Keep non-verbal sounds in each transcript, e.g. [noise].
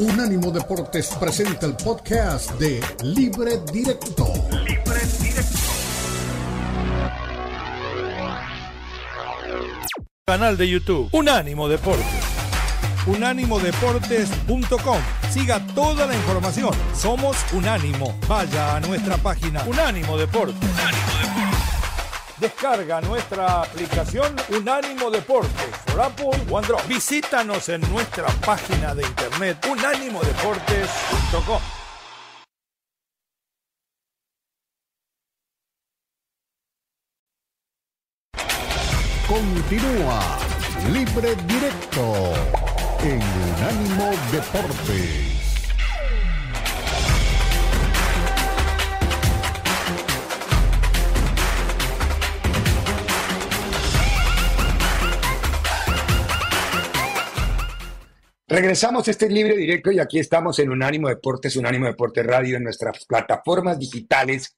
Unánimo Deportes presenta el podcast de Libre Directo. Libre Directo. Canal de YouTube Unánimo Deportes. Unánimodeportes.com. Siga toda la información. Somos Unánimo. Vaya a nuestra página Unánimo Deportes. Unánimo Deportes. Descarga nuestra aplicación Unánimo Deportes por Apple o Android. Visítanos en nuestra página de internet unánimodeportes.com. Continúa Libre Directo en Unánimo Deportes. Regresamos a este libre directo y aquí estamos en Unánimo Deportes, Unánimo Deportes Radio, en nuestras plataformas digitales,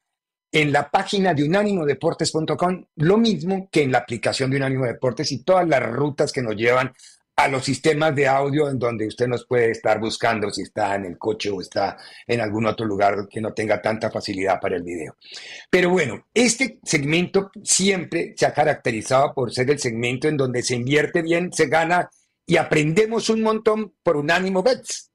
en la página de unánimodeportes.com, lo mismo que en la aplicación de Unánimo Deportes y todas las rutas que nos llevan a los sistemas de audio en donde usted nos puede estar buscando si está en el coche o está en algún otro lugar que no tenga tanta facilidad para el video. Pero bueno, este segmento siempre se ha caracterizado por ser el segmento en donde se invierte bien, se gana y aprendemos un montón por Unánimo Bets.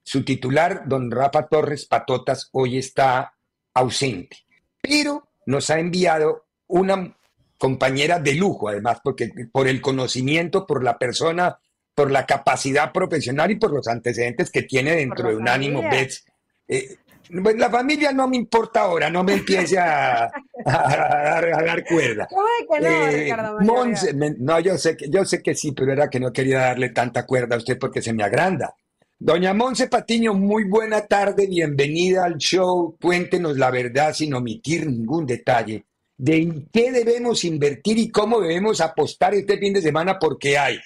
Su titular, don Rafa Torres Patotas, hoy está ausente, pero nos ha enviado una compañera de lujo, además, porque por el conocimiento, por la persona, por la capacidad profesional y por los antecedentes que tiene dentro de Unánimo Bets. Eh, la familia no me importa ahora, no me empiece a, dar cuerda. ¿Cómo que no, eh, Monse, no, yo sé, que, yo sé que sí, pero era que no quería darle tanta cuerda a usted porque se me agranda. Doña Monse Patiño, muy buena tarde, bienvenida al show. Cuéntenos la verdad sin omitir ningún detalle de en qué debemos invertir y cómo debemos apostar este fin de semana porque hay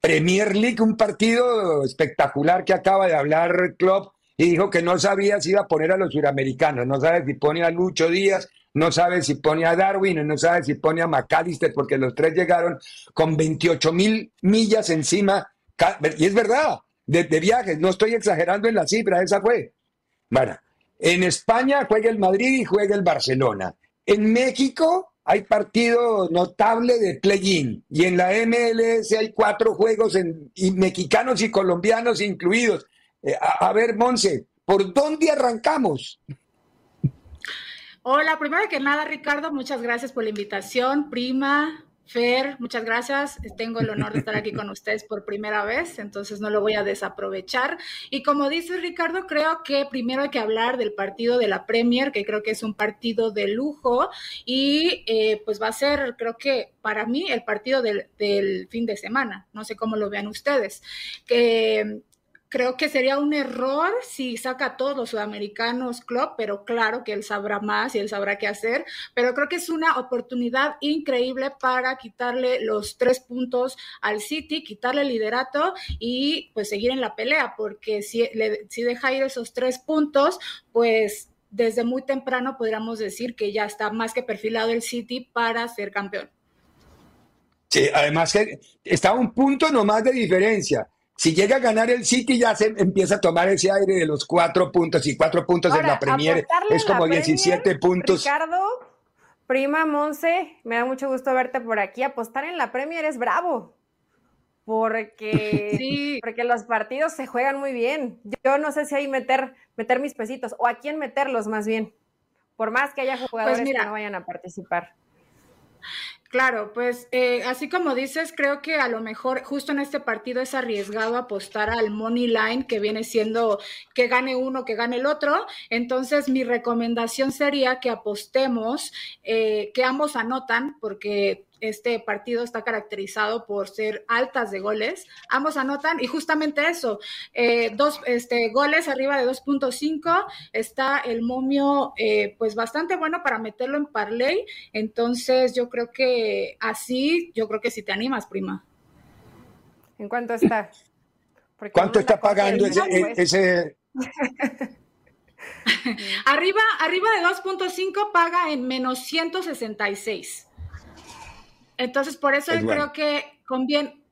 Premier League, un partido espectacular que acaba de hablar Club y dijo que no sabía si iba a poner a los suramericanos, no sabe si pone a Lucho Díaz, no sabe si pone a Darwin, no sabe si pone a McAllister, porque los tres llegaron con 28 mil millas encima, y es verdad, de, viajes, no estoy exagerando en la cifra, esa fue. Bueno, en España juega el Madrid y juega el Barcelona. En México hay partido notable de play-in y en la MLS hay cuatro juegos en, y mexicanos y colombianos incluidos. Eh, a, ver, Monse, ¿por dónde arrancamos? Hola, primero que nada, Ricardo, muchas gracias por la invitación. Prima, Fer, muchas gracias. Tengo el honor de estar aquí con [laughs] ustedes por primera vez, entonces no lo voy a desaprovechar. Y como dice Ricardo, creo que primero hay que hablar del partido de la Premier, que creo que es un partido de lujo y eh, pues va a ser, creo que para mí, el partido del, del fin de semana. No sé cómo lo vean ustedes. Que creo que sería un error si saca a todos los sudamericanos club, pero claro que él sabrá más y él sabrá qué hacer, pero creo que es una oportunidad increíble para quitarle los tres puntos al City, quitarle el liderato y pues seguir en la pelea, porque si, si deja ir esos tres puntos, pues desde muy temprano podríamos decir que ya está más que perfilado el City para ser campeón. Sí, además que está un punto nomás de diferencia si llega a ganar el City, ya se empieza a tomar ese aire de los cuatro puntos y cuatro puntos en la Premier es como 17 puntos. Ricardo, prima Monse, me da mucho gusto verte por aquí. Apostar en la Premier es bravo. Porque, [laughs] sí. porque los partidos se juegan muy bien. Yo no sé si ahí meter, meter mis pesitos o a quién meterlos más bien. Por más que haya pues jugadores que no vayan a participar. Claro, pues eh, así como dices, creo que a lo mejor justo en este partido es arriesgado apostar al money line que viene siendo que gane uno, que gane el otro. Entonces mi recomendación sería que apostemos, eh, que ambos anotan, porque este partido está caracterizado por ser altas de goles. Ambos anotan y justamente eso, eh, dos este, goles arriba de 2.5. Está el momio eh, pues bastante bueno para meterlo en parlay. Entonces yo creo que así, yo creo que si te animas, prima. ¿En cuánto está? ¿Cuánto está pagando ese... [laughs] arriba, arriba de 2.5 paga en menos 166. Entonces, por eso yo creo que conviene,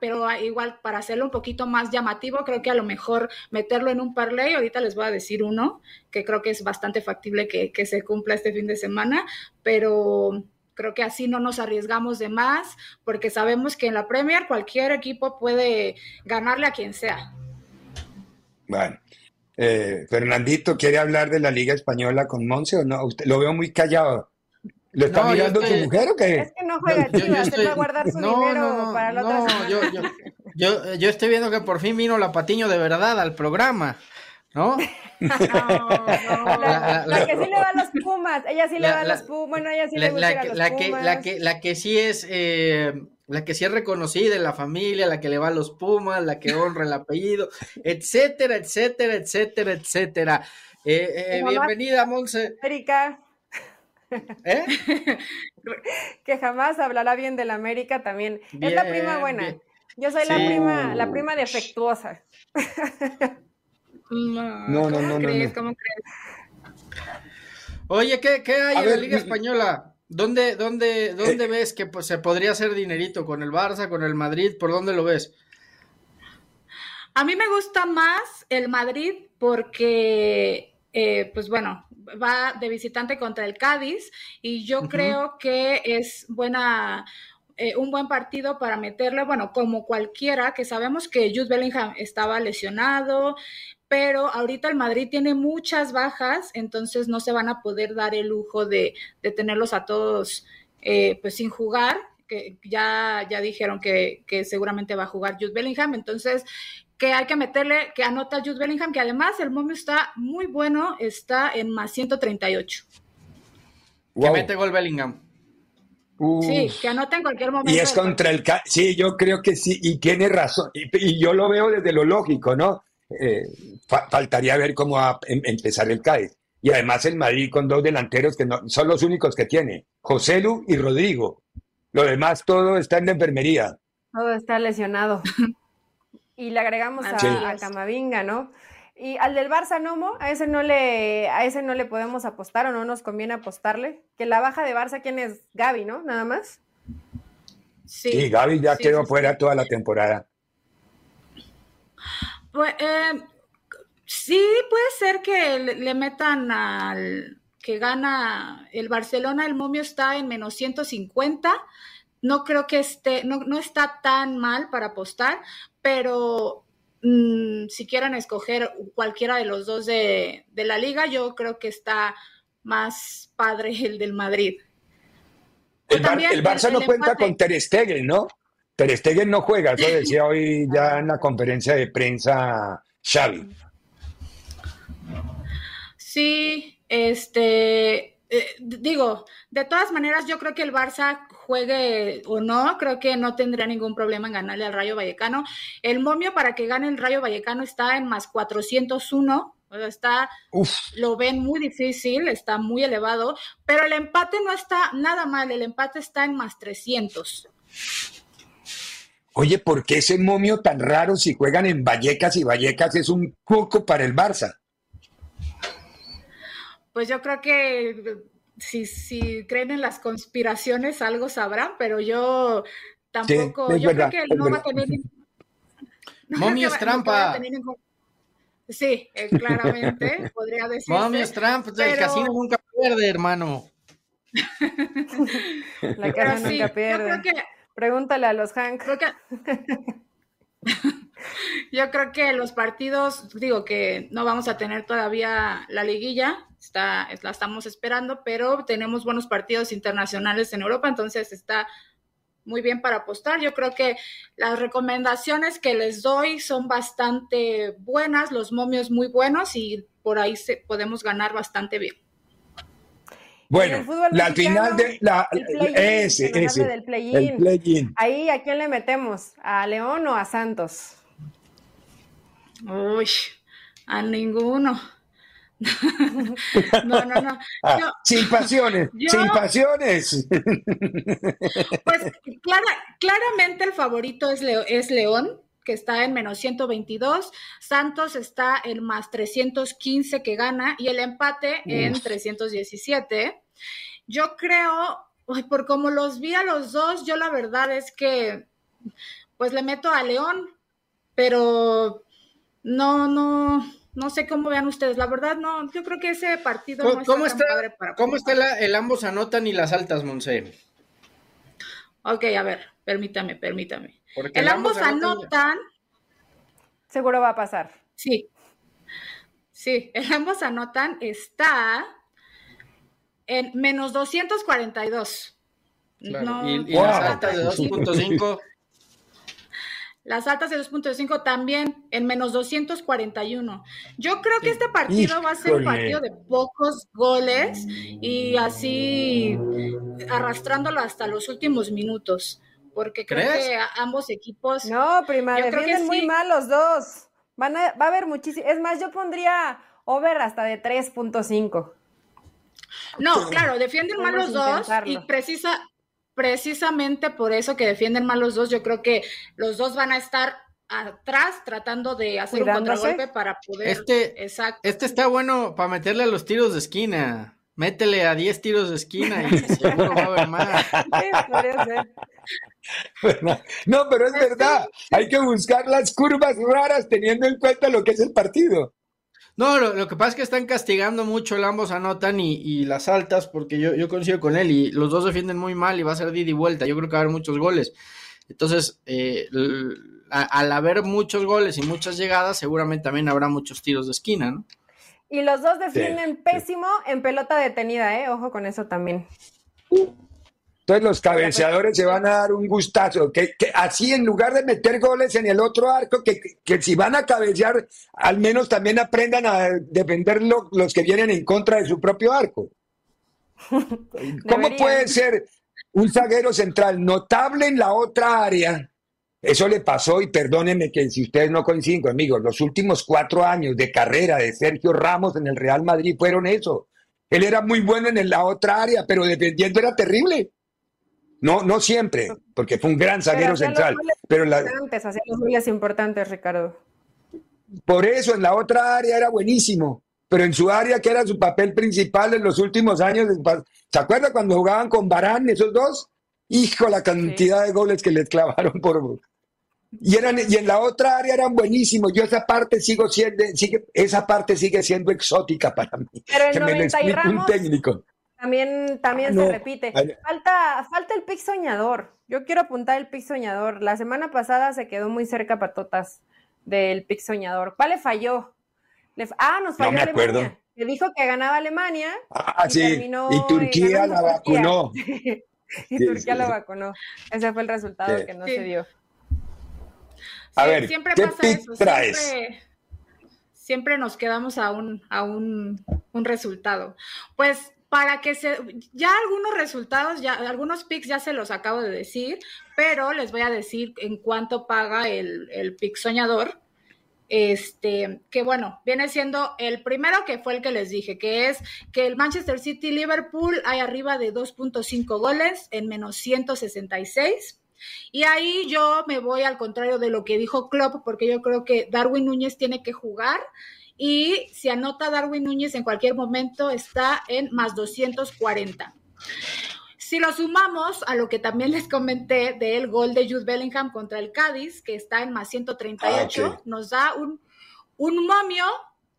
pero igual para hacerlo un poquito más llamativo, creo que a lo mejor meterlo en un parlay, ahorita les voy a decir uno, que creo que es bastante factible que, que se cumpla este fin de semana, pero creo que así no nos arriesgamos de más, porque sabemos que en la Premier cualquier equipo puede ganarle a quien sea. Bueno, eh, Fernandito, ¿quiere hablar de la Liga Española con Monse o no? Usted lo veo muy callado. ¿Lo está mirando tu mujer o qué? Es que no juega Chivas, va a guardar su dinero para la otra no, yo, yo, yo, yo, estoy viendo que por fin vino la Patiño de verdad al programa. ¿no? [laughs] No, La, que sí le va a los Pumas, ella sí le va a los Pumas, bueno, ella sí le gusta a los la Pumas. Que, la, que, la que sí es, eh, la que sí es reconocida en la familia, la que le va a los Pumas, la que honra el apellido, etcétera, etcétera, etcétera, etcétera. Eh, eh, bienvenida, Monse. Erika. ¿Eh? [laughs] que jamás hablará bien de la América también. es la prima buena. Yo soy la prima, la prima defectuosa. [laughs] No, no, no, no, crees? ¿Cómo crees? Oye, ¿qué, qué hay en la Liga Española? ¿Dónde, dónde, dónde eh, ves que pues, se podría hacer dinerito? ¿Con el Barça, con el Madrid? ¿Por dónde lo ves? A mí me gusta más el Madrid porque, eh, pues bueno, va de visitante contra el Cádiz y yo creo que es buena, eh, un buen partido para meterle, bueno, como cualquiera, que sabemos que Jude Bellingham estaba lesionado, pero ahorita el Madrid tiene muchas bajas, entonces no se van a poder dar el lujo de, de tenerlos a todos eh, pues sin jugar, que ya, ya dijeron que, que, seguramente va a jugar Jude Bellingham, entonces que hay que meterle, que anota Jude Bellingham, que además el momio está muy bueno, está en más 138. Wow. Que mete gol Bellingham. Sí, que anota en cualquier momento. Y es contra el... Sí, yo creo que sí, y tiene razón, y, y yo lo veo desde lo lógico, ¿no? Eh, fa faltaría ver cómo va a em empezar el Cádiz. Y además el Madrid con dos delanteros que no, son los únicos que tiene, José Lu y Rodrigo. Lo demás todo está en la enfermería. Todo está lesionado. [laughs] y le agregamos a, sí. a, Camavinga, ¿no? Y al del Barça Nomo, a ese no le, a ese no le podemos apostar o no nos conviene apostarle. Que la baja de Barça, ¿quién es? Gaby, ¿no? Nada más. Sí, sí Gaby ya sí, quedó sí, fuera toda la temporada. Pues, eh, sí, puede ser que le, le, metan al que gana el Barcelona, el momio está en menos 150. No creo que esté, no, no está tan mal para apostar, pero mmm, si quieren escoger cualquiera de los dos de, de, la liga, yo creo que está más padre el del Madrid. El, Bar el Barça el, no cuenta empate. con Ter Stegen, ¿no? Ter Stegen no juega, eso decía hoy [laughs] ya en la conferencia de prensa Xavi. Sí, este, eh, digo, de todas maneras yo creo que el Barça juegue o no, creo que no tendría ningún problema en ganarle al Rayo Vallecano. El momio para que gane el Rayo Vallecano está en más 401, o sea, está, Uf. lo ven muy difícil, está muy elevado, pero el empate no está nada mal, el empate está en más 300. Oye, ¿por qué ese momio tan raro si juegan en Vallecas y Vallecas es un coco para el Barça? Pues yo creo que si, si creen en las conspiraciones algo sabrán, pero yo tampoco, sí, yo verdad, creo que no va a tener... [laughs] [laughs] No momio es trampa. No sí, eh, claramente, [laughs] podría decirse. Momio es trampa, pero... el casino nunca pierde, hermano. La casa sí, nunca pierde. Yo creo que Pregúntale a los Hank. Creo que... [laughs] Yo creo que los partidos, digo que no vamos a tener todavía la liguilla, está, la estamos esperando, pero tenemos buenos partidos internacionales en Europa, entonces está muy bien para apostar. Yo creo que las recomendaciones que les doy son bastante buenas, los momios muy buenos y por ahí se, podemos ganar bastante bien. Bueno, la final de la ese, ese del play el play Ahí a quién le metemos, a León o a Santos. Uy, a ninguno. [laughs] [laughs] no, no, no. Ah, yo, sin pasiones, [laughs] yo, sin pasiones. Pues clara, claramente el favorito es, Leo, es León, que está en menos 122, Santos está en más 315 que gana y el empate en Uf. 317. Yo creo, por como los vi a los dos, yo la verdad es que pues le meto a León, pero no, no, no sé cómo vean ustedes. La verdad, no, yo creo que ese partido no está, ¿cómo está, para ¿Cómo está el ambos anotan y las altas, Monse? Ok, a ver, permítame, permítame. el, ambos, anotan, Seguro va a pasar. Sí. Sí, el ambos anotan está en menos 242. Claro. y, las altas de 2.5. Las altas de 2.5 también en menos 241. Yo creo que este partido va a ser un partido de pocos goles y así arrastrándolo hasta los últimos minutos. Porque creo que ambos equipos. No, prima, defienden muy mal los dos. Van a, va a haber muchísimo. Es más, yo pondría over hasta de 3.5. No, claro, defienden mal los dos y precisa, precisamente por eso que defienden mal los dos, yo creo que los dos van a estar atrás tratando de hacer un contragolpe para poder. Este, Exacto. este está bueno para meterle a los tiros de esquina. Métele a 10 tiros de esquina y [laughs] seguro va a haber más. [laughs] no, pero es verdad. Hay que buscar las curvas raras teniendo en cuenta lo que es el partido. No, lo, que pasa es que están castigando mucho el ambos anotan y, las altas, porque yo, yo coincido con él y los dos defienden muy mal y va a ser de y vuelta. Yo creo que va a haber muchos goles. Entonces, eh, al haber muchos goles y muchas llegadas, seguramente también habrá muchos tiros de esquina, ¿no? Y los dos defienden pésimo en pelota detenida, ¿eh? Ojo con eso también. Entonces los cabeceadores se van a dar un gustazo, que, así en lugar de meter goles en el otro arco, que, si van a cabecear, al menos también aprendan a defender los que vienen en contra de su propio arco. [laughs] ¿Cómo puede ser un zaguero central notable en la otra área? Eso le pasó, y perdónenme que si ustedes no coinciden conmigo, los últimos cuatro años de carrera de Sergio Ramos en el Real Madrid fueron eso. Él era muy bueno en la otra área, pero defendiendo era terrible. No, no siempre, porque fue un gran zaguero central. Pero la... hacía los goles importantes, Ricardo. Por eso, en la otra área era buenísimo, pero en su área, que era su papel principal en los últimos años, ¿se acuerda cuando jugaban con Barán esos dos? Hijo, la cantidad de goles que les clavaron por... Y, eran, y en la otra área eran buenísimos. Yo esa parte sigo siendo, sigue, esa parte sigue siendo exótica para mí. Pero en que me un técnico. También, también se repite. Falta, falta el pick soñador. Yo quiero apuntar el pick soñador. La semana pasada se quedó muy cerca Patotas del pick soñador. ¿Cuál le falló? ah, nos falló Alemania. Le dijo que ganaba Alemania. Ah, y sí. y Turquía la vacunó. [laughs] y Turquía la vacunó. Ese fue el resultado que no se dio. A ver, siempre ¿qué pasa eso. Traes? Siempre, siempre, nos quedamos a un, a un, un resultado. Pues para que se, ya algunos resultados, ya algunos picks ya se los acabo de decir, pero les voy a decir en cuánto paga el, el pick soñador. Este, que bueno, viene siendo el primero que fue el que les dije, que es que el Manchester City Liverpool hay arriba de 2.5 goles en menos 166. Y ahí yo me voy al contrario de lo que dijo Klopp, porque yo creo que Darwin Núñez tiene que jugar y si anota Darwin Núñez en cualquier momento está en más 240. Si lo sumamos a lo que también les comenté del gol de Jude Bellingham contra el Cádiz, que está en más 138, ah, nos da un, un momio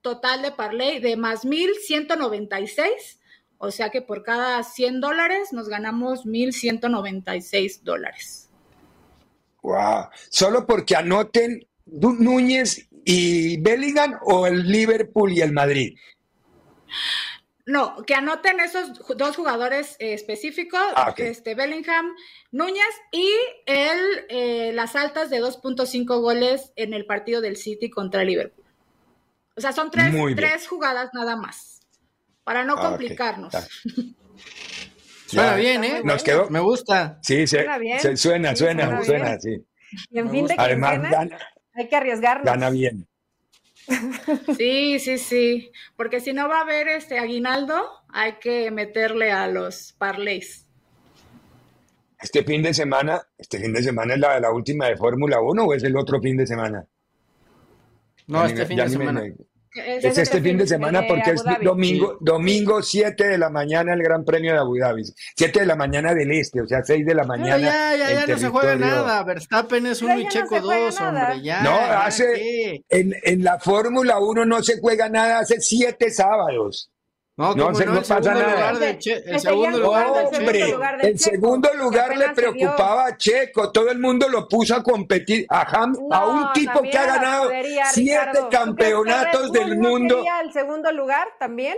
total de parlay de más 1196. O sea que por cada 100 dólares nos ganamos 1196 dólares. Wow. Solo porque anoten Núñez y Bellingham o el Liverpool y el Madrid? No, que anoten esos dos jugadores eh, específicos, ah, este Bellingham, Núñez y el, eh, las altas de 2.5 goles en el partido del City contra el Liverpool. O sea, son tres, tres jugadas nada más, para no ah, complicarnos. [laughs] suena bien, ¿eh? Nos quedó. Me gusta. Sí, suena, suena, suena, suena, sí. Y en fin de Además, hay que arriesgarnos. Gana bien. [laughs] Sí, sí, sí. Porque si no va a haber este aguinaldo, hay que meterle a los parlays. Este fin de semana, este fin de semana es la, la última de Fórmula 1 o es el otro fin de semana? No, este fin de semana. Es, este, este fin de semana porque es domingo, domingo 7 de la mañana el Gran Premio de Abu Dhabi. 7 de la mañana del este, o sea, 6 de la mañana. ya, ya, ya no se juega nada. Verstappen es uno y Checo 2, hombre. Ya, no, hace. En, en la Fórmula 1 no se juega nada hace 7 sábados. No, no, no, el pasa nada. el segundo lugar Hombre, el segundo lugar le preocupaba a Checo. Todo el mundo lo puso a competir a, a un tipo que ha ganado siete campeonatos del mundo. el segundo lugar también?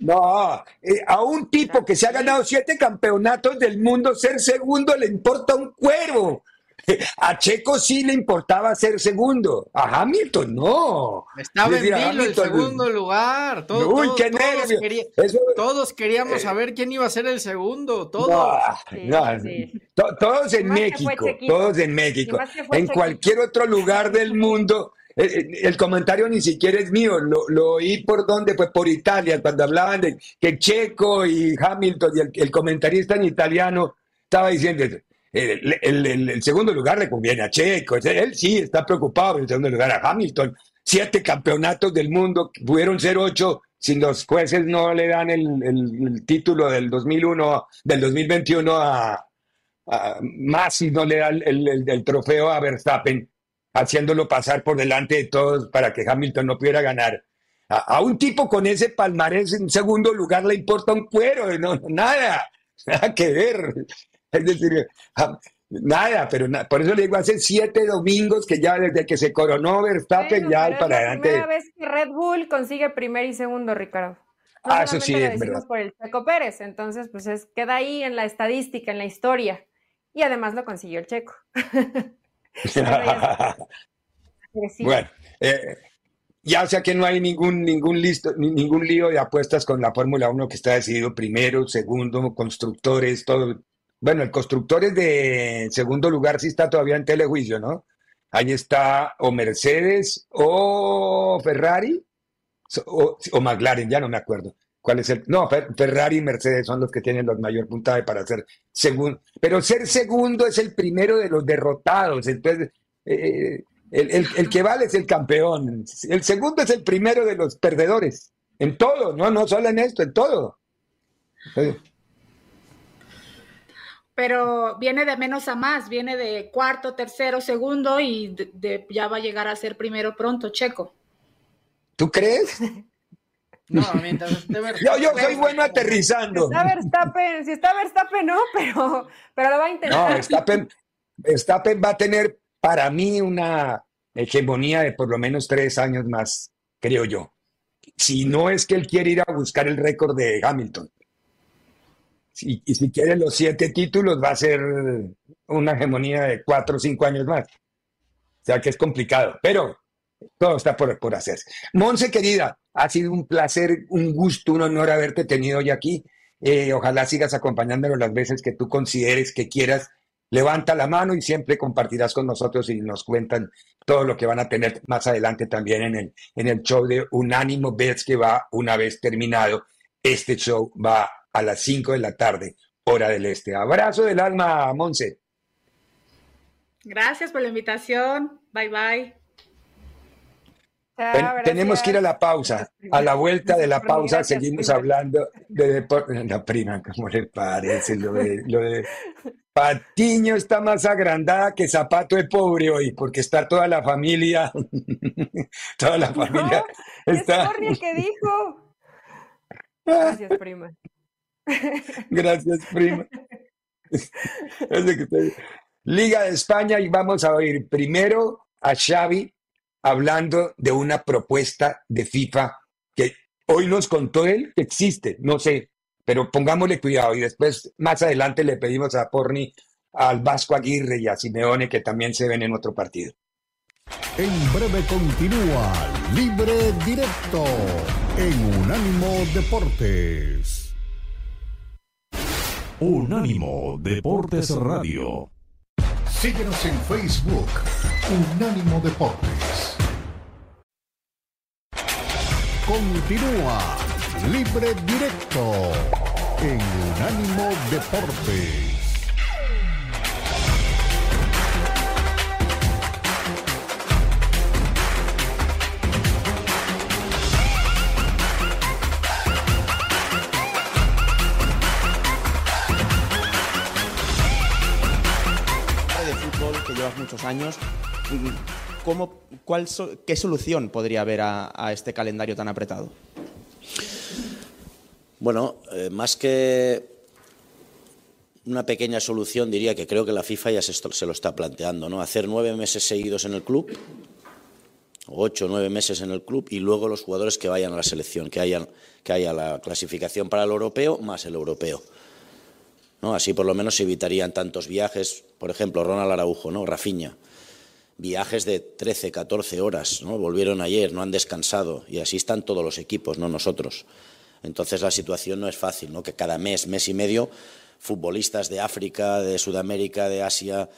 No, eh, a un tipo que se ha ganado siete campeonatos del mundo, ser segundo le importa un cuero. [laughs] A Checo sí le importaba ser segundo, a Hamilton no. Estaba en vilo el segundo lugar. Uy, qué todos, todos queríamos saber quién iba a ser el segundo, todos. todos en México, todos en México. En cualquier otro lugar del mundo. Eh, eh, el, comentario ni siquiera es mío, lo, oí por dónde, pues por Italia, cuando hablaban de que Checo y Hamilton y el, el comentarista en italiano estaba diciendo, el, segundo lugar le conviene a Checo. Él sí está preocupado en el segundo lugar a Hamilton. Siete campeonatos del mundo, pudieron ser ocho si los jueces no le dan el, título del 2001, del 2021 a, más si no le dan el, trofeo a Verstappen, haciéndolo pasar por delante de todos para que Hamilton no pudiera ganar. A, un tipo con ese palmarés en segundo lugar le importa un cuero, no, nada, [laughs] nada que ver. Es decir, nada, pero por eso le digo, hace siete domingos que ya desde que se coronó Verstappen ya para adelante. Es la primera vez que Red Bull consigue primer y segundo, Ricardo. ah, eso sí, es verdad. por el Checo Pérez, entonces pues es, queda ahí en la estadística, en la historia. Y además lo consiguió el Checo. [laughs] bueno, eh, ya o sea que no hay ningún, ningún, listo, ningún lío de apuestas con la Fórmula 1 que está decidido primero, segundo, constructores, todo, bueno, el constructor es de segundo lugar, sí está todavía en telejuicio, ¿no? Ahí está o Mercedes o Ferrari o, McLaren, ya no me acuerdo. ¿Cuál es el? No, Ferrari y Mercedes son los que tienen los mayor puntaje para ser segundo. Pero ser segundo es el primero de los derrotados. Entonces, eh, el, el, que vale es el campeón. El segundo es el primero de los perdedores. En todo, no, no solo en esto, en todo pero viene de menos a más, viene de cuarto, tercero, segundo y ya va a llegar a ser primero pronto, Checo. ¿Tú crees? [laughs] No, mientras yo, yo soy bueno aterrizando. Si está Verstappen, si está Verstappen, no, [laughs] pero, pero lo va a intentar. No, Verstappen, Verstappen va a tener para mí una hegemonía de por lo menos tres años más, creo yo. Si no es que él quiere ir a buscar el récord de Hamilton y, si quiere los siete títulos, va a ser una hegemonía de cuatro o cinco años más. O sea que es complicado, pero todo está por, por hacerse. Monse, querida, ha sido un placer, un gusto, un honor haberte tenido hoy aquí. Eh, ojalá sigas acompañándonos las veces que tú consideres que quieras. Levanta la mano y siempre compartirás con nosotros y nos cuentan todo lo que van a tener más adelante también en el, en el show de Unánimo Bets que va una vez terminado. Este show va a las 5 de la tarde, hora del este. Abrazo del alma, Monse. Gracias por la invitación. Bye bye. tenemos que ir a la pausa. A la vuelta de la pausa seguimos hablando de deporte. La prima, ¿cómo le parece? Lo de, Patiño está más agrandada que zapato de pobre hoy, porque está toda la familia. [laughs] toda la familia. está... Es que dijo. [laughs] Gracias, prima. [laughs] Gracias, prima. Liga de España y vamos a oír primero a Xavi hablando de una propuesta de FIFA que hoy nos contó él que existe, no sé, pero pongámosle cuidado y después más adelante le pedimos a Porni, al Vasco Aguirre y a Simeone que también se ven en otro partido. En breve continúa Libre Directo en Unánimo Deportes. Unánimo Deportes Radio. Síguenos en Facebook, Unánimo Deportes. Continúa Libre Directo en Unánimo Deportes. Muchos años. ¿Cómo, cuál, ¿Qué solución podría haber a, este calendario tan apretado? Bueno, eh, más que una pequeña solución, diría que creo que la FIFA ya se, se, lo está planteando, ¿no? Hacer nueve meses seguidos en el club, ocho o nueve meses en el club, y luego los jugadores que vayan a la selección, que, hayan, que haya la clasificación para el europeo más el europeo. ¿No? Así por lo menos se evitarían tantos viajes, por ejemplo, Ronald Araujo, ¿no? Rafiña. Viajes de 13, 14 horas, ¿no? Volvieron ayer, no han descansado, y así están todos los equipos, no nosotros. Entonces la situación no es fácil, ¿no? Que cada mes, mes y medio futbolistas de África, de Sudamérica, de Asia,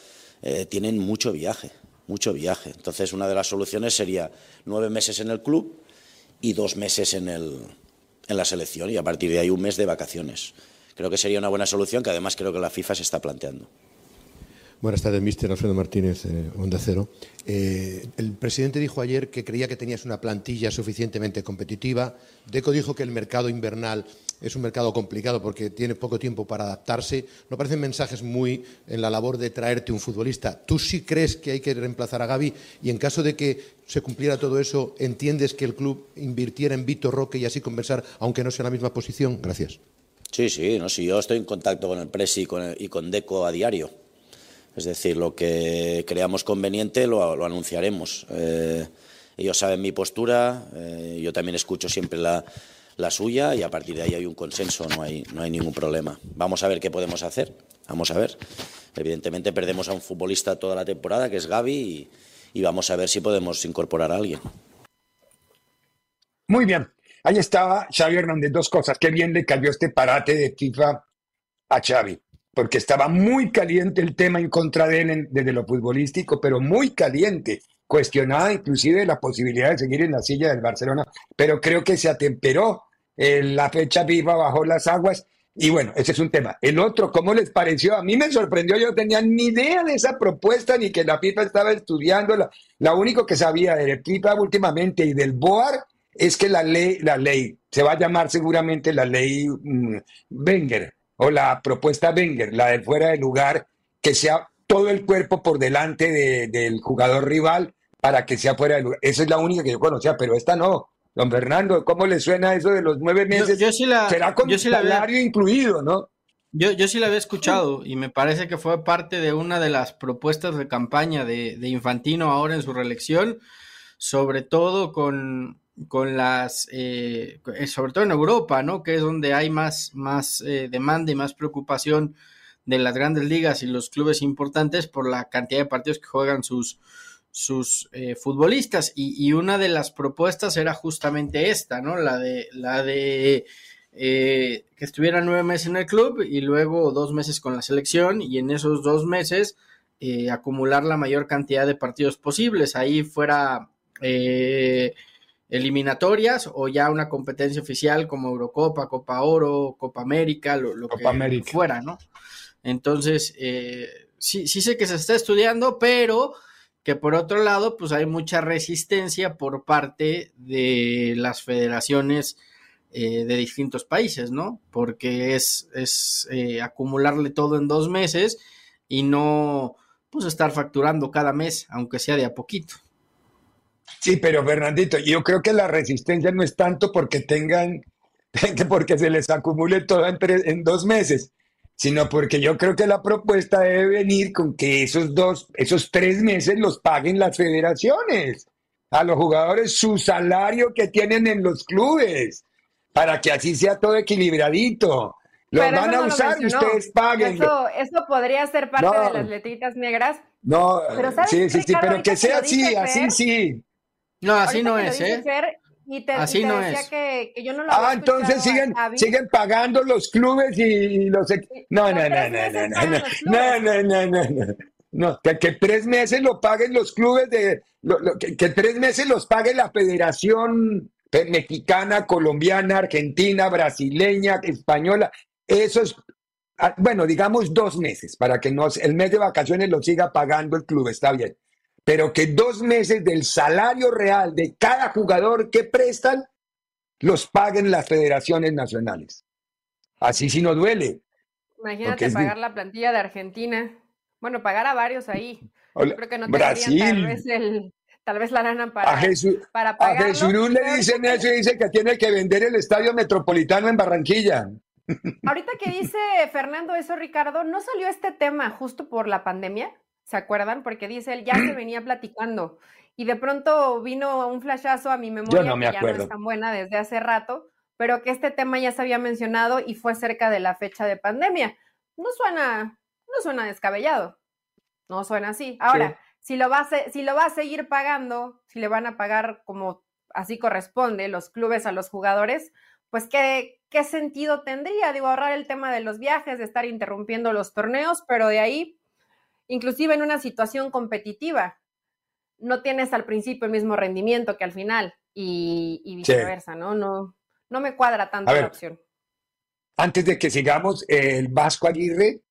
eh, tienen mucho viaje, mucho viaje. Entonces, una de las soluciones sería nueve meses en el club y dos meses en, el, en la selección y a partir de ahí un mes de vacaciones. Creo que sería una buena solución que además creo que la FIFA se está planteando. Buenas tardes, mister Alfredo Martínez, eh, Onda Cero. Eh, el presidente dijo ayer que creía que tenías una plantilla suficientemente competitiva. Deco dijo que el mercado invernal es un mercado complicado porque tiene poco tiempo para adaptarse. No parecen mensajes muy en la labor de traerte un futbolista. ¿Tú sí crees que hay que reemplazar a Gaby? Y en caso de que se cumpliera todo eso, ¿entiendes que el club invirtiera en Vito Roque y así conversar, aunque no sea la misma posición? Gracias. Sí, sí, no, sí, yo estoy en contacto con el Presi y con Deco a diario. Es decir, lo que creamos conveniente lo, anunciaremos. Eh, ellos saben mi postura, eh, yo también escucho siempre la, suya y a partir de ahí hay un consenso, no hay, no hay ningún problema. Vamos a ver qué podemos hacer, vamos a ver. Evidentemente perdemos a un futbolista toda la temporada, que es Gaby, y, y vamos a ver si podemos incorporar a alguien. Muy bien, ahí estaba Xavi Hernández, dos cosas. Qué bien le cayó este parate de FIFA a Xavi porque estaba muy caliente el tema en contra de él desde lo futbolístico, pero muy caliente, cuestionada inclusive la posibilidad de seguir en la silla del Barcelona, pero creo que se atemperó eh, la fecha viva bajo las aguas. Y bueno, ese es un tema. El otro, ¿cómo les pareció? A mí me sorprendió, yo no tenía ni idea de esa propuesta, ni que la FIFA estaba estudiando. La, lo único que sabía del FIFA últimamente y del BOAR es que la ley, la ley, se va a llamar seguramente la ley mm, Wenger, o la propuesta Wenger, la de fuera de lugar, que sea todo el cuerpo por delante del jugador rival para que sea fuera de lugar. Esa es la única que yo conocía, pero esta no. Don Fernando, ¿cómo le suena eso de los nueve meses? Yo, sí la, Será con salario incluido, ¿no? Yo, yo sí la había escuchado y me parece que fue parte de una de las propuestas de campaña de, de Infantino ahora en su reelección, sobre todo con, con las, eh, eh, sobre todo en Europa, ¿no? Que es donde hay más, más eh, demanda y más preocupación de las grandes ligas y los clubes importantes por la cantidad de partidos que juegan sus, sus futbolistas. Y, una de las propuestas era justamente esta, ¿no? La de, la de que estuviera nueve meses en el club y luego dos meses con la selección y en esos dos meses acumular la mayor cantidad de partidos posibles. Ahí fuera eliminatorias o ya una competencia oficial como Eurocopa, Copa Oro, Copa América, lo, que fuera, ¿no? Entonces, eh, sí, sí sé que se está estudiando, pero que por otro lado, pues hay mucha resistencia por parte de las federaciones eh, de distintos países, ¿no? Porque es, es eh, acumularle todo en dos meses y no, pues estar facturando cada mes, aunque sea de a poquito. Sí, pero Fernandito, yo creo que la resistencia no es tanto porque tengan, [laughs] porque se les acumule todo en, en dos meses, sino porque yo creo que la propuesta debe venir con que esos dos, esos tres meses los paguen las federaciones a los jugadores su salario que tienen en los clubes, para que así sea todo equilibradito. Lo van a usar y ustedes paguen. Eso, eso podría ser parte de las letritas negras. No, sí, sí, sí, pero que sea así, así sí. No, así no es, ¿eh? y te, así no es. Que, que, yo no lo Ah, entonces siguen, siguen pagando los clubes y los... No, no, no, no, no, no, no, no, no, no, no, que, que, tres meses lo paguen los clubes de... que, que, tres meses los pague la Federación Mexicana, Colombiana, Argentina, Brasileña, Española. Eso es... Bueno, digamos dos meses, para que no, el mes de vacaciones lo siga pagando el club, está bien pero que dos meses del salario real de cada jugador que prestan los paguen las federaciones nacionales. Así sí no duele. Imagínate pagar la plantilla de Argentina. Bueno, pagar a varios ahí. creo que no Brasil. Tal vez, el, tal vez la lana para, a Jesús, para A Jesús le dicen eso y dice que tiene que vender el estadio metropolitano en Barranquilla. Ahorita que dice Fernando eso, Ricardo, ¿no salió este tema justo por la pandemia? ¿Se acuerdan? Porque dice él ya se [clears throat] venía platicando y de pronto vino un flashazo a mi memoria no me que ya no es tan buena desde hace rato, pero que este tema ya se había mencionado y fue cerca de la fecha de pandemia. No suena, no suena descabellado. No suena así. Ahora, si, lo va a, si lo va a seguir pagando, si le van a pagar como así corresponde los clubes a los jugadores, pues qué, qué sentido tendría, digo, ahorrar el tema de los viajes, de estar interrumpiendo los torneos, pero de ahí inclusive en una situación competitiva, no tienes al principio el mismo rendimiento que al final y, viceversa, ¿no? ¿no? No me cuadra tanto la opción. Antes de que sigamos, el Vasco Aguirre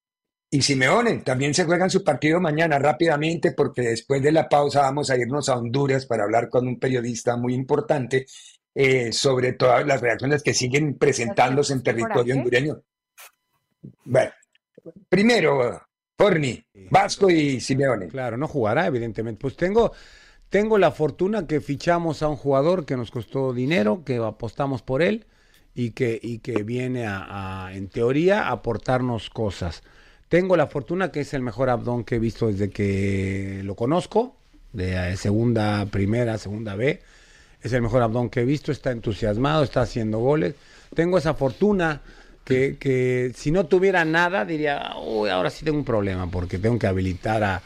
y Simeone también se juegan su partido mañana rápidamente porque después de la pausa vamos a irnos a Honduras para hablar con un periodista muy importante eh, sobre todas las reacciones que siguen presentándose en territorio hondureño. Bueno, primero, Forni, Vasco y Simeone. Claro, no jugará, evidentemente. Pues tengo, tengo la fortuna que fichamos a un jugador que nos costó dinero, que apostamos por él y que, y que viene a, en teoría, a aportarnos cosas. Tengo la fortuna que es el mejor abdón que he visto desde que lo conozco, de segunda, primera, segunda B. Es el mejor abdón que he visto, está entusiasmado, está haciendo goles. Tengo esa fortuna que, si no tuviera nada diría, uy, ahora sí tengo un problema porque tengo que habilitar a,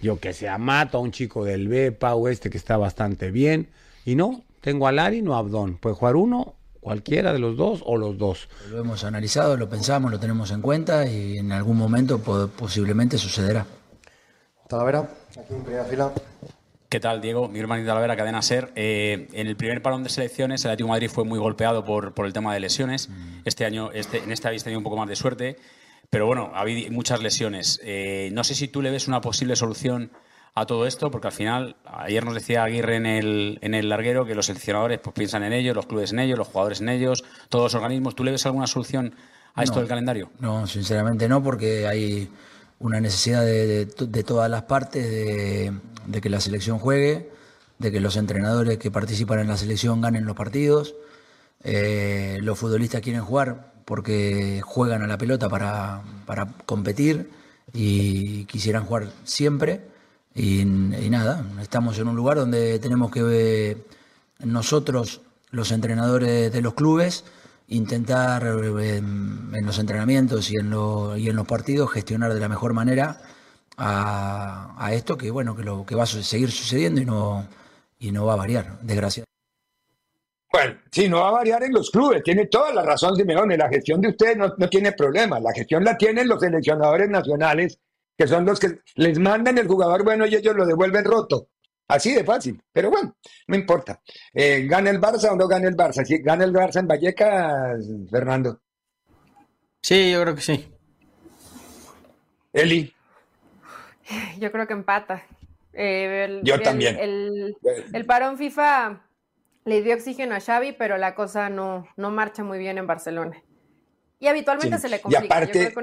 yo que sea, Mato, a un chico del B, Pau este que está bastante bien. Y no, tengo a Lari, no a Abdón. Puede jugar uno, cualquiera de los dos o los dos. Lo hemos analizado, lo pensamos, lo tenemos en cuenta y en algún momento posiblemente sucederá. Talavera, aquí en primera fila. ¿Qué tal, Diego? Mi hermanito Talavera, Cadena Ser. Eh, en el primer parón de selecciones, el Atlético Madrid fue muy golpeado por, por el tema de lesiones. Mm. Este año, este, en esta habéis tenido un poco más de suerte, pero bueno, ha habido muchas lesiones. Eh, no sé si tú le ves una posible solución a todo esto, porque al final, ayer nos decía Aguirre en el, en el larguero que los seleccionadores pues, piensan en ellos, los clubes en ellos, los jugadores en ellos, todos los organismos. ¿Tú le ves alguna solución a esto del calendario? No, sinceramente no, porque hay una necesidad de, todas las partes de, que la selección juegue, de que los entrenadores que participan en la selección ganen los partidos. Eh, los futbolistas quieren jugar porque juegan a la pelota para, competir y quisieran jugar siempre. Y, nada, estamos en un lugar donde tenemos que nosotros, los entrenadores de los clubes, intentar en, los entrenamientos y en, y en los partidos gestionar de la mejor manera a, esto que bueno que lo que va a seguir sucediendo y no y no va a variar desgraciadamente bueno, sí, no va a variar en los clubes, tiene toda la razón Simeone, la gestión de ustedes no, no tiene problema, la gestión la tienen los seleccionadores nacionales, que son los que les mandan el jugador bueno y ellos lo devuelven roto. Así de fácil, pero bueno, no importa. Eh, ¿Gana el Barça o no gana el Barça? ¿Sí, ¿Gana el Barça en Vallecas, Fernando? Sí, yo creo que sí. Eli. Yo creo que empata. Eh, yo también. El, el, parón FIFA le dio oxígeno a Xavi, pero la cosa no, no marcha muy bien en Barcelona. Y habitualmente se le complica. Y aparte,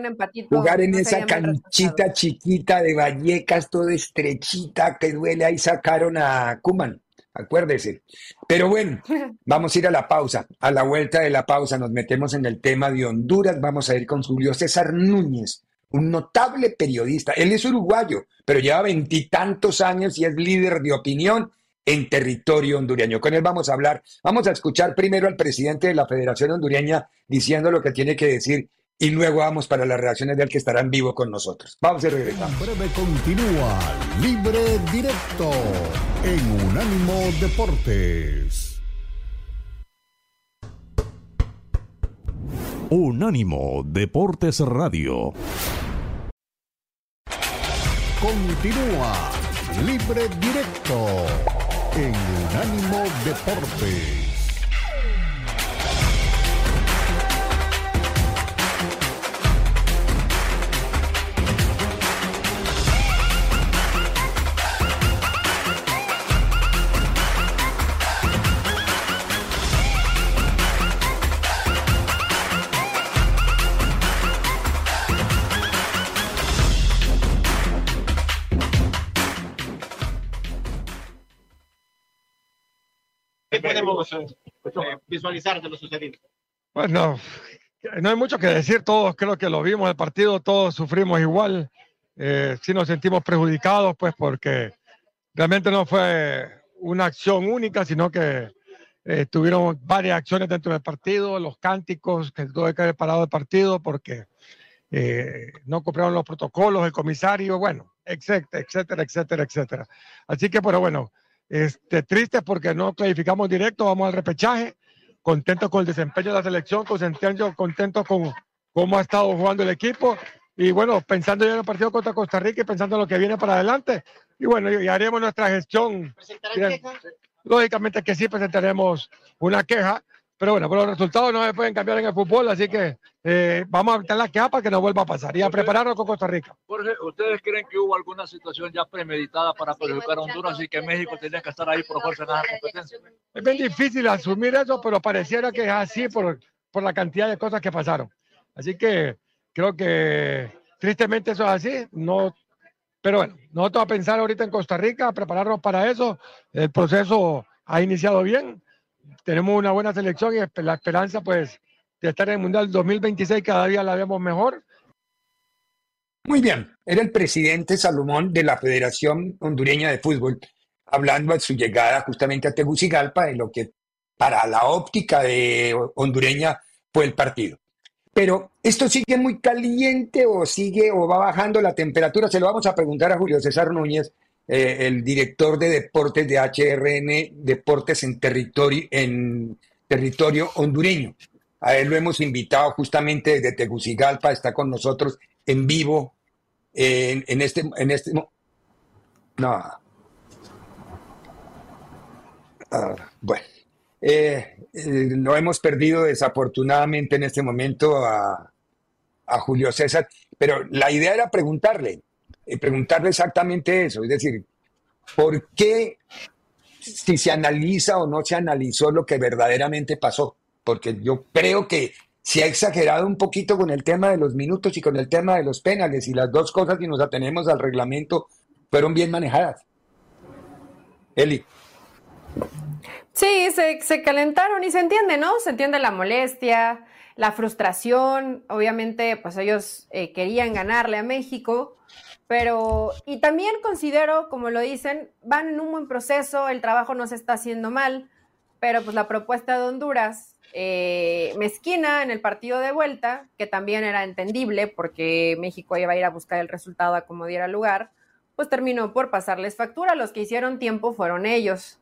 jugar en esa canchita chiquita de Vallecas, toda estrechita, que duele, ahí sacaron a Kuman, acuérdese. Pero bueno, [laughs] vamos a ir a la pausa. A la vuelta de la pausa nos metemos en el tema de Honduras. Vamos a ir con Julio César Núñez, un notable periodista. Él es uruguayo, pero lleva veintitantos años y es líder de opinión en territorio hondureño. Con él vamos a hablar, vamos a escuchar primero al presidente de la Federación Hondureña diciendo lo que tiene que decir y luego vamos para las reacciones de él que estará en vivo con nosotros. Vamos a regresar. breve continúa Libre Directo en Unánimo Deportes. Unánimo Deportes Radio. Continúa Libre Directo en Unánimo Deportes. Podemos eh, visualizar de lo sucedido? Bueno, no hay mucho que decir, todos creo que lo vimos el partido, todos sufrimos igual, eh, sí nos sentimos perjudicados, pues porque realmente no fue una acción única, sino que eh, tuvieron varias acciones dentro del partido, los cánticos, que tuve que haber parado el partido porque eh, no cumplieron los protocolos, el comisario, bueno, etcétera, etcétera, etcétera, etcétera. Así que, pero bueno, este, triste porque no clasificamos directo, vamos al repechaje, contentos con el desempeño de la selección, contentos, contentos con cómo ha estado jugando el equipo y bueno, pensando ya en el partido contra Costa Rica y pensando en lo que viene para adelante. Y bueno, y haremos nuestra gestión. Lógicamente que sí presentaremos una queja, pero bueno, los resultados no se pueden cambiar en el fútbol, así que eh, vamos a evitar la queja para que no vuelva a pasar y a prepararnos con Costa Rica. Jorge, ¿ustedes creen que hubo alguna situación ya premeditada para perjudicar a Honduras y que México tenía que estar ahí por fuerza en la competencia? Es bien difícil asumir eso, pero pareciera que es así por, por la cantidad de cosas que pasaron. Así que creo que tristemente eso es así. No, pero bueno, nosotros a pensar ahorita en Costa Rica, a prepararnos para eso. El proceso ha iniciado bien tenemos una buena selección y la esperanza pues de estar en el Mundial 2026 cada día la vemos mejor. Muy bien, era el presidente Salomón de la Federación Hondureña de Fútbol, hablando de su llegada justamente a Tegucigalpa, de lo que para la óptica de hondureña fue el partido. Pero esto sigue muy caliente o sigue o va bajando la temperatura, se lo vamos a preguntar a Julio César Núñez, eh, el director de deportes de HRN Deportes en territorio, en territorio hondureño. A él lo hemos invitado justamente desde Tegucigalpa, está con nosotros en vivo en, este, en este, no, ah, bueno, eh, eh, lo hemos perdido desafortunadamente en este momento a, a Julio César, pero la idea era preguntarle, y preguntarle exactamente eso, es decir, ¿por qué si se analiza o no se analizó lo que verdaderamente pasó? Porque yo creo que se ha exagerado un poquito con el tema de los minutos y con el tema de los penales y las dos cosas, si nos atenemos al reglamento, fueron bien manejadas. Eli. Sí, se, calentaron y se entiende, ¿no? Se entiende la molestia, la frustración. Obviamente, pues ellos eh, querían ganarle a México, pero, y también considero, como lo dicen, van en un buen proceso, el trabajo no se está haciendo mal, pero pues la propuesta de Honduras, eh, mezquina en el partido de vuelta, que también era entendible porque México iba a ir a buscar el resultado a como diera lugar, pues terminó por pasarles factura. Los que hicieron tiempo fueron ellos.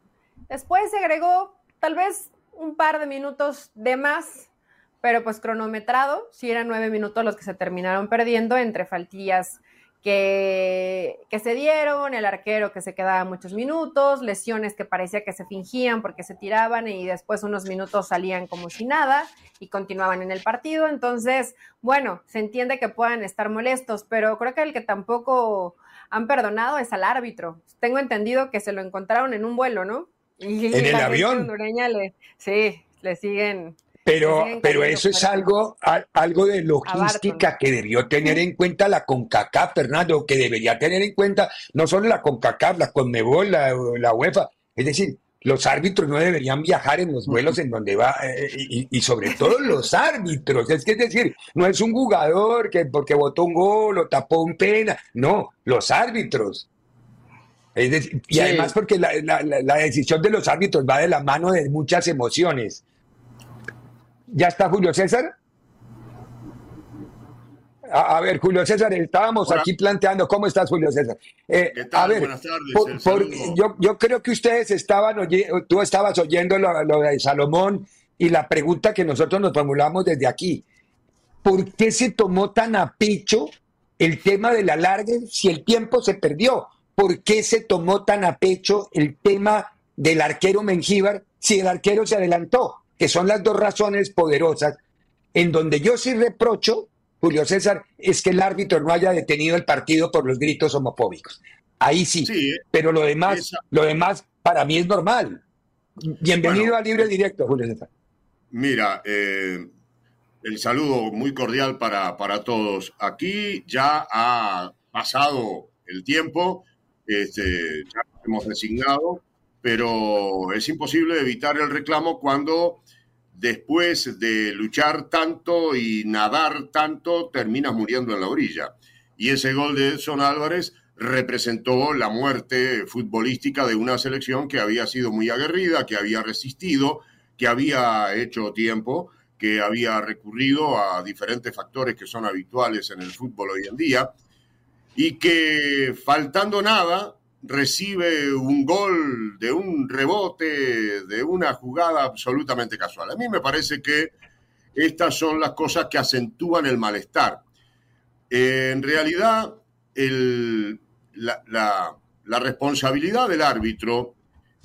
Después se agregó tal vez un par de minutos de más, pero pues cronometrado, si eran nueve minutos los que se terminaron perdiendo entre faltillas que, se dieron, el arquero que se quedaba muchos minutos, lesiones que parecía que se fingían porque se tiraban y después unos minutos salían como si nada y continuaban en el partido. Entonces, bueno, se entiende que puedan estar molestos, pero creo que el que tampoco han perdonado es al árbitro. Tengo entendido que se lo encontraron en un vuelo, ¿no? Y en el [laughs] avión. sí, le siguen pero, pero eso es algo, algo de logística que debió tener en cuenta la CONCACAF, Fernando, que debería tener en cuenta no solo la CONCACAF, la CONMEBOL, la, la UEFA. Es decir, los árbitros no deberían viajar en los vuelos en donde va, eh, y, sobre todo los árbitros. Es que es decir, no es un jugador que porque votó un gol o tapó un pena, no, los árbitros. y además porque la, la decisión de los árbitros va de la mano de muchas emociones. ¿Ya está Julio César? A, ver, Julio César, estábamos aquí planteando, ¿cómo estás, Julio César? Eh, a ver, Buenas tardes. yo, yo, creo que ustedes estaban, tú estabas oyendo lo, lo, de Salomón y la pregunta que nosotros nos formulamos desde aquí. ¿Por qué se tomó tan a pecho el tema del alargue si el tiempo se perdió? ¿Por qué se tomó tan a pecho el tema del arquero Mengíbar si el arquero se adelantó? Que son las dos razones poderosas, en donde yo sí reprocho, Julio César, es que el árbitro no haya detenido el partido por los gritos homofóbicos. Ahí sí, pero lo demás, lo demás para mí es normal. Bienvenido a Libre Directo, Julio César. Mira, eh, el saludo muy cordial para, para todos. Aquí ya ha pasado el tiempo, este, ya hemos designado pero es imposible evitar el reclamo cuando después de luchar tanto y nadar tanto, terminas muriendo en la orilla. Y ese gol de Edson Álvarez representó la muerte futbolística de una selección que había sido muy aguerrida, que había resistido, que había hecho tiempo, que había recurrido a diferentes factores que son habituales en el fútbol hoy en día, y que faltando nada recibe un gol de un rebote, de una jugada absolutamente casual. A mí me parece que estas son las cosas que acentúan el malestar. en realidad, el, la, responsabilidad del árbitro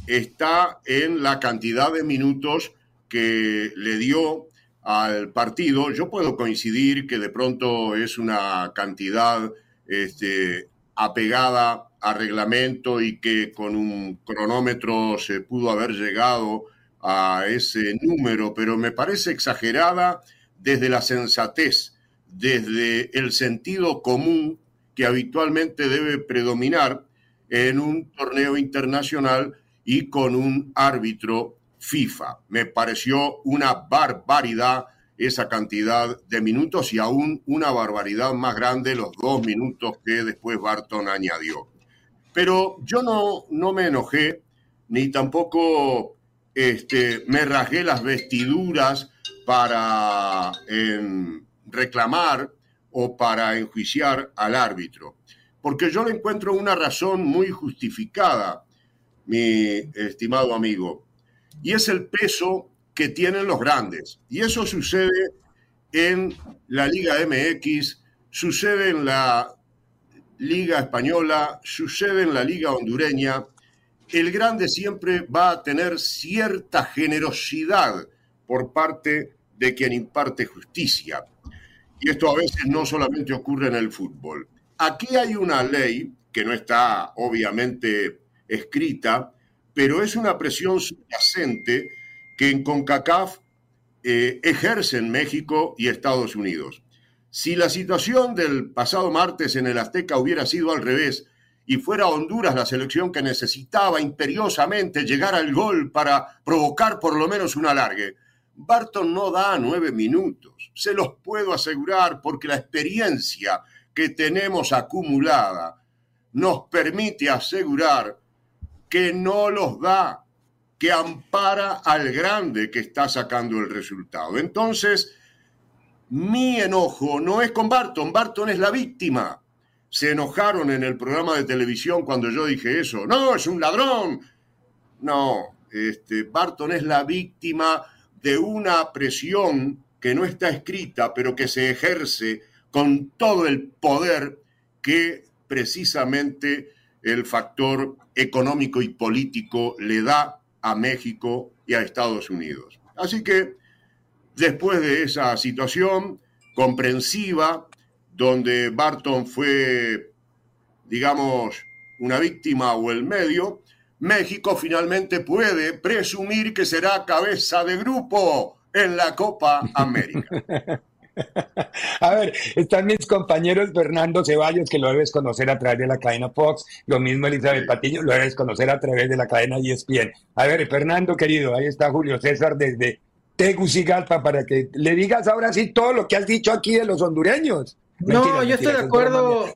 está en la cantidad de minutos que le dio al partido. Yo puedo coincidir que de pronto es una cantidad este, apegada a reglamento y que con un cronómetro se pudo haber llegado a ese número, pero me parece exagerada desde la sensatez, desde el sentido común que habitualmente debe predominar en un torneo internacional y con un árbitro FIFA. Me pareció una barbaridad esa cantidad de minutos y aún una barbaridad más grande los dos minutos que después Barton añadió. Pero yo no, no me enojé ni tampoco este, me rasgué las vestiduras para reclamar o para enjuiciar al árbitro, porque yo le encuentro una razón muy justificada, mi estimado amigo, y es el peso que tienen los grandes. Y eso sucede en la Liga MX, sucede en la Liga Española, sucede en la Liga Hondureña. El grande siempre va a tener cierta generosidad por parte de quien imparte justicia. Y esto a veces no solamente ocurre en el fútbol. Aquí hay una ley que no está obviamente escrita, pero es una presión subyacente que en CONCACAF eh, ejercen México y Estados Unidos. Si la situación del pasado martes en el Azteca hubiera sido al revés y fuera Honduras la selección que necesitaba imperiosamente llegar al gol para provocar por lo menos un alargue, Barton no da nueve minutos. Se los puedo asegurar porque la experiencia que tenemos acumulada nos permite asegurar que no los da, que ampara al grande que está sacando el resultado. Entonces, mi enojo no es con Barton, Barton es la víctima. Se enojaron en el programa de televisión cuando yo dije eso. No, es un ladrón. No, este, Barton es la víctima de una presión que no está escrita, pero que se ejerce con todo el poder que precisamente el factor económico y político le da a México y a Estados Unidos. Así que después de esa situación comprensiva, donde Barton fue, digamos, una víctima o el medio, México finalmente puede presumir que será cabeza de grupo en la Copa América. [laughs] A ver, están mis compañeros Fernando Ceballos, que lo debes conocer a través de la cadena Fox, lo mismo Elizabeth Patiño, lo debes conocer a través de la cadena ESPN. A ver, Fernando querido, ahí está Julio César desde Tegucigalpa para que le digas ahora sí todo lo que has dicho aquí de los hondureños no, yo estoy de acuerdo.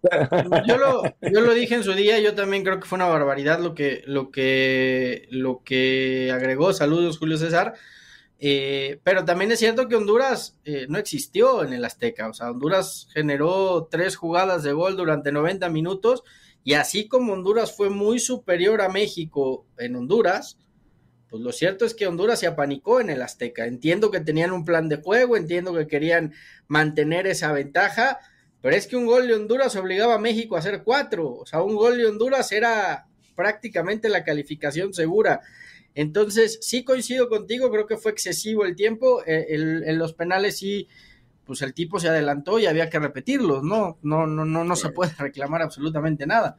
Yo lo, [laughs] yo lo dije en su día, yo también creo que fue una barbaridad lo que, lo que, lo que agregó. Saludos, Julio César. Eh, pero también es cierto que Honduras eh, no existió en el Azteca. O sea, Honduras generó tres jugadas de gol durante 90 minutos. Y así como Honduras fue muy superior a México en Honduras, pues lo cierto es que Honduras se apanicó en el Azteca. Entiendo que tenían un plan de juego, entiendo que querían mantener esa ventaja, pero es que un gol de Honduras obligaba a México a hacer cuatro. O sea, un gol de Honduras era prácticamente la calificación segura. Entonces, sí coincido contigo, creo que fue excesivo el tiempo. Eh, en los penales sí, pues el tipo se adelantó y había que repetirlos, ¿no? No, no, no, no se puede reclamar absolutamente nada.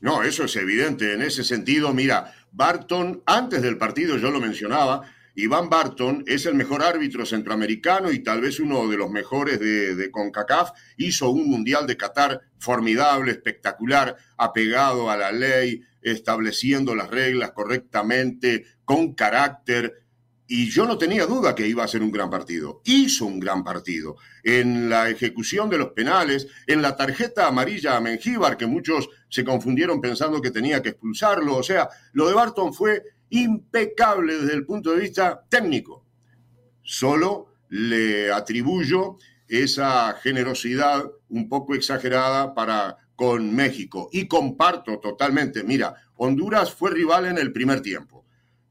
No, eso es evidente. En ese sentido, mira, Barton, antes del partido yo lo mencionaba, Iván Barton es el mejor árbitro centroamericano y tal vez uno de los mejores de, CONCACAF. Hizo un Mundial de Qatar formidable, espectacular, apegado a la ley, estableciendo las reglas correctamente, con carácter, y yo no tenía duda que iba a ser un gran partido. Hizo un gran partido. En la ejecución de los penales, en la tarjeta amarilla a Mengíbar, que muchos se confundieron pensando que tenía que expulsarlo. O sea, lo de Barton fue impecable desde el punto de vista técnico. Solo le atribuyo esa generosidad un poco exagerada para con México. Y comparto totalmente, mira, Honduras fue rival en el primer tiempo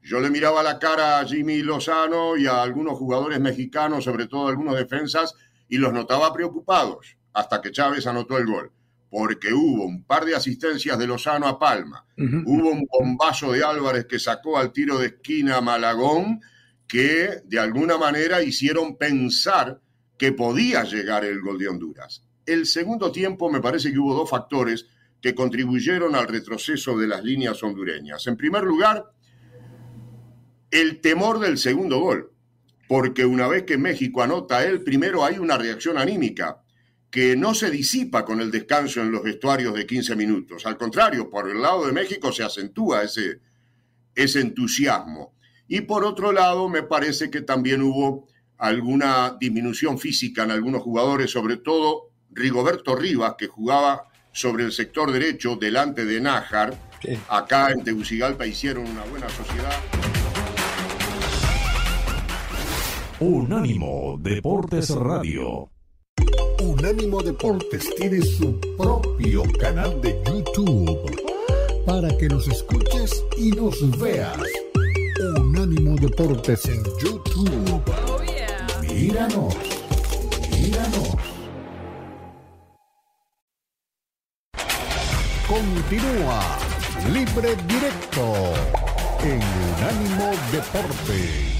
yo le miraba la cara a Jimmy Lozano y a algunos jugadores mexicanos, sobre todo algunos defensas, y los notaba preocupados hasta que Chávez anotó el gol. Porque hubo un par de asistencias de Lozano a Palma, hubo un bombazo de Álvarez que sacó al tiro de esquina a Malagón, que de alguna manera hicieron pensar que podía llegar el gol de Honduras. El segundo tiempo me parece que hubo dos factores que contribuyeron al retroceso de las líneas hondureñas. En primer lugar, el temor del segundo gol, porque una vez que México anota el primero hay una reacción anímica que no se disipa con el descanso en los vestuarios de 15 minutos. Al contrario, por el lado de México se acentúa ese, ese entusiasmo. Y por otro lado, me parece que también hubo alguna disminución física en algunos jugadores, sobre todo Rigoberto Rivas, que jugaba sobre el sector derecho delante de Nájar. Acá en Tegucigalpa hicieron una buena sociedad. Unánimo Deportes Radio. Unánimo Deportes tiene su propio canal de YouTube para que nos escuches y nos veas. Unánimo Deportes en YouTube. Míranos, míranos. Continúa Libre Directo en Unánimo Deportes.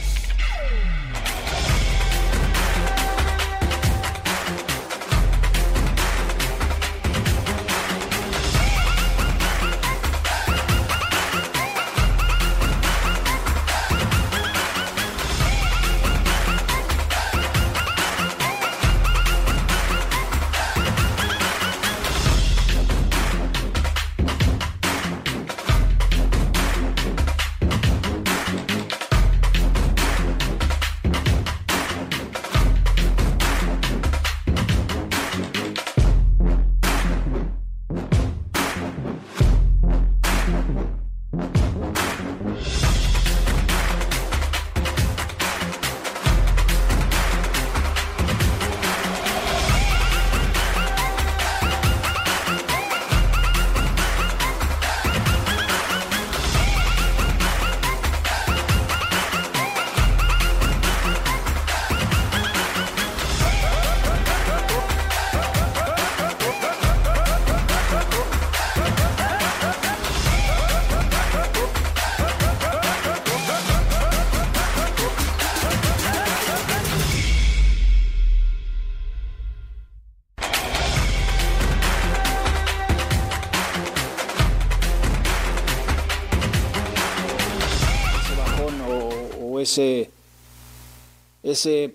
Ese,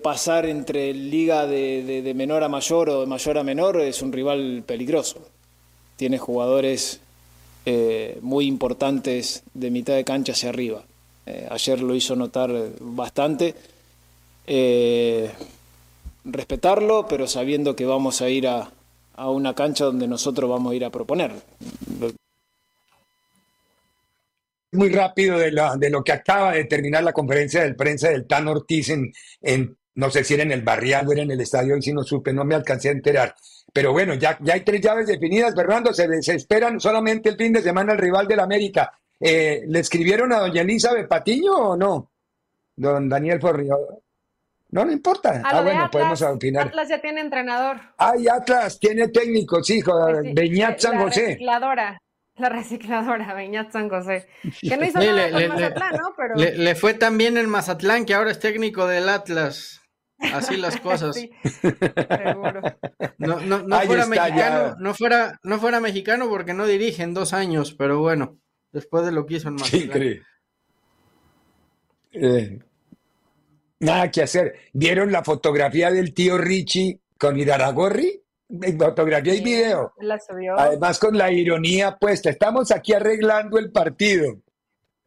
pasar entre liga de, menor a mayor o de mayor a menor es un rival peligroso. Tiene jugadores eh, muy importantes de mitad de cancha hacia arriba. Eh, ayer lo hizo notar bastante. Eh, respetarlo, pero sabiendo que vamos a ir a, a una cancha donde nosotros vamos a ir a proponer muy rápido de, de lo que acaba de terminar la conferencia de prensa del Tan Ortiz en, no sé si era en el barrial o era en el estadio, y si no supe, no me alcancé a enterar. Pero bueno, ya, ya hay tres llaves definidas, Fernando, se, se esperan solamente el fin de semana el rival del América. Eh, ¿Le escribieron a doña Elizabeth Patiño o no? Don Daniel Forrio. No, no importa. ah, bueno, podemos opinar. Atlas ya tiene entrenador. Ay, Atlas tiene técnicos, hijo. Pues Beñat San José. La recicladora, Beñat San José. [laughs] Que no hizo nada le, con Mazatlán, ¿no? Pero... Le, fue tan bien en Mazatlán que ahora es técnico del Atlas. Así las [laughs] cosas. seguro. No, no, no fuera mexicano, no fuera, no fuera mexicano porque no dirige en dos años, pero bueno, después de lo que hizo en Mazatlán. Sí, eh, nada que hacer. ¿Vieron la fotografía del tío Richie con Iraragorri? Fotografía y video. La subió. Además con la ironía puesta. Estamos aquí arreglando el partido.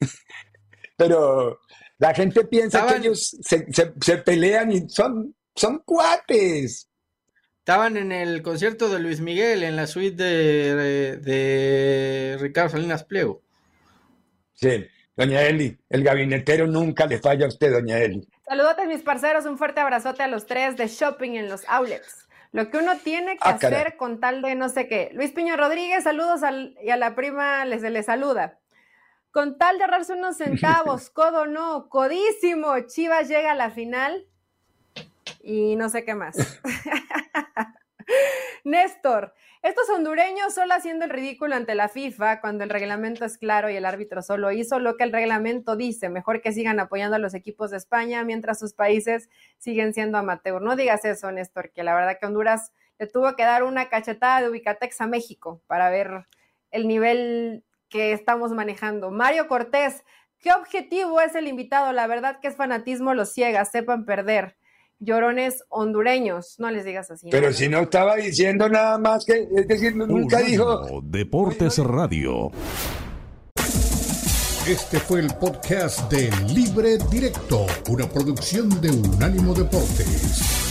[laughs] Pero la gente piensa que ellos se, pelean y son, son cuates. Estaban en el concierto de Luis Miguel, en la suite de, de Ricardo Salinas Pliego. Sí, doña Eli, el gabinetero nunca le falla a usted, doña Eli. Saludotes, mis parceros, un fuerte abrazote a los tres de shopping en los outlets. Lo que uno tiene que ah, hacer con tal de no sé qué. Luis Piño Rodríguez, saludos y a la prima les, le saluda. Con tal de ahorrarse unos [laughs] centavos, codo no, codísimo, Chivas llega a la final y no sé qué más. [laughs] Néstor, estos hondureños solo haciendo el ridículo ante la FIFA cuando el reglamento es claro y el árbitro solo hizo lo que el reglamento dice. Mejor que sigan apoyando a los equipos de España mientras sus países siguen siendo amateur. No digas eso, Néstor, que la verdad que Honduras le tuvo que dar una cachetada de Ubicatex a México para ver el nivel que estamos manejando. Mario Cortés, ¿qué objetivo es el invitado? La verdad que es fanatismo los ciega, sepan perder llorones hondureños. No les digas así. Pero si no estaba diciendo nada más que, es decir, nunca dijo. Deportes Radio. Este fue el podcast de Libre Directo, una producción de Unánimo Deportes.